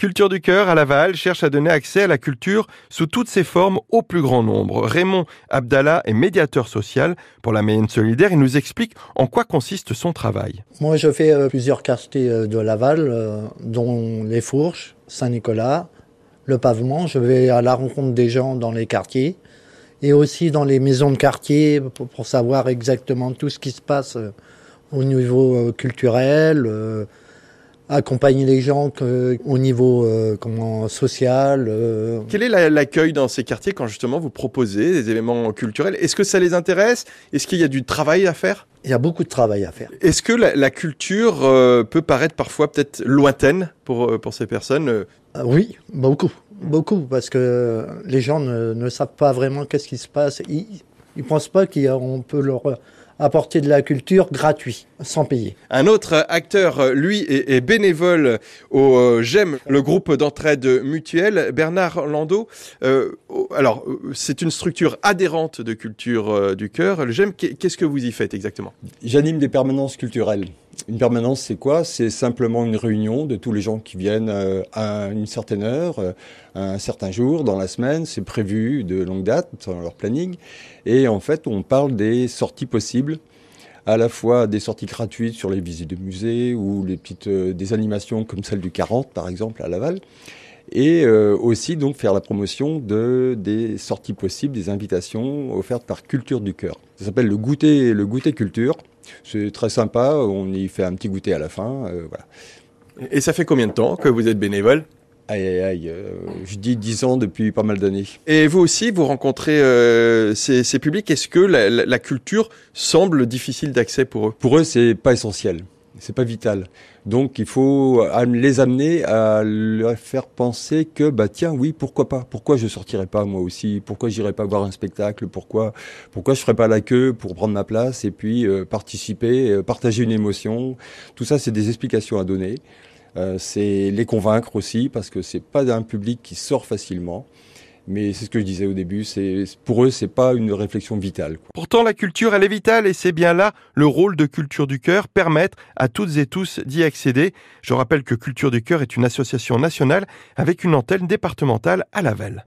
Culture du cœur à Laval cherche à donner accès à la culture sous toutes ses formes au plus grand nombre. Raymond Abdallah est médiateur social pour la Mayenne solidaire. Il nous explique en quoi consiste son travail. Moi, je fais euh, plusieurs quartiers euh, de Laval, euh, dont les Fourches, Saint-Nicolas, le Pavement. Je vais à la rencontre des gens dans les quartiers et aussi dans les maisons de quartier pour, savoir exactement tout ce qui se passe au niveau culturel, accompagner les gens au niveau euh, comment, social. Euh. Quel est l'accueil dans ces quartiers quand justement vous proposez des événements culturels? Est-ce que ça les intéresse? Est-ce qu'il y a du travail à faire? Il y a beaucoup de travail à faire. Est-ce que la, culture euh, peut paraître parfois peut-être lointaine pour, pour ces personnes Oui, beaucoup. Beaucoup, parce que les gens ne, ne savent pas vraiment qu'est-ce qui se passe. Ils ne pensent pas qu'on peut leur apporter de la culture gratuit, sans payer. Un autre acteur, lui, est, bénévole au euh, GEM, le groupe d'entraide mutuelle, Bernard Landau. Euh, alors, c'est une structure adhérente de culture euh, du cœur. Qu'est-ce que vous y faites exactement? J'anime des permanences culturelles. Une permanence, c'est quoi? C'est simplement une réunion de tous les gens qui viennent à une certaine heure, à un certain jour dans la semaine. C'est prévu de longue date dans leur planning. Et en fait, on parle des sorties possibles à la fois des sorties gratuites sur les visites de musées ou les petites euh, des animations comme celle du 40 par exemple à Laval et euh, aussi donc faire la promotion de des sorties possibles, des invitations offertes par Culture du cœur. Ça s'appelle le goûter le goûter culture. C'est très sympa, on y fait un petit goûter à la fin, euh, voilà. Et ça fait combien de temps que vous êtes bénévole? Aïe, aïe, aïe. Euh, je dis 10 ans depuis pas mal d'années. Et vous aussi, vous rencontrez euh, ces, ces, publics. Est-ce que la, la, culture semble difficile d'accès pour eux? Pour eux, c'est pas essentiel. C'est pas vital. Donc, il faut les amener à leur faire penser que, bah, tiens, oui, pourquoi pas? Pourquoi je sortirais pas, moi aussi? Pourquoi j'irais pas voir un spectacle? Pourquoi, pourquoi je ferais pas la queue pour prendre ma place et puis euh, participer, partager une émotion? Tout ça, c'est des explications à donner. Euh, c'est les convaincre aussi parce que c'est pas un public qui sort facilement. Mais c'est ce que je disais au début, c'est pour eux c'est pas une réflexion vitale. Pourtant la culture elle est vitale et c'est bien là le rôle de Culture du cœur, permettre à toutes et tous d'y accéder. Je rappelle que Culture du cœur est une association nationale avec une antenne départementale à Laval.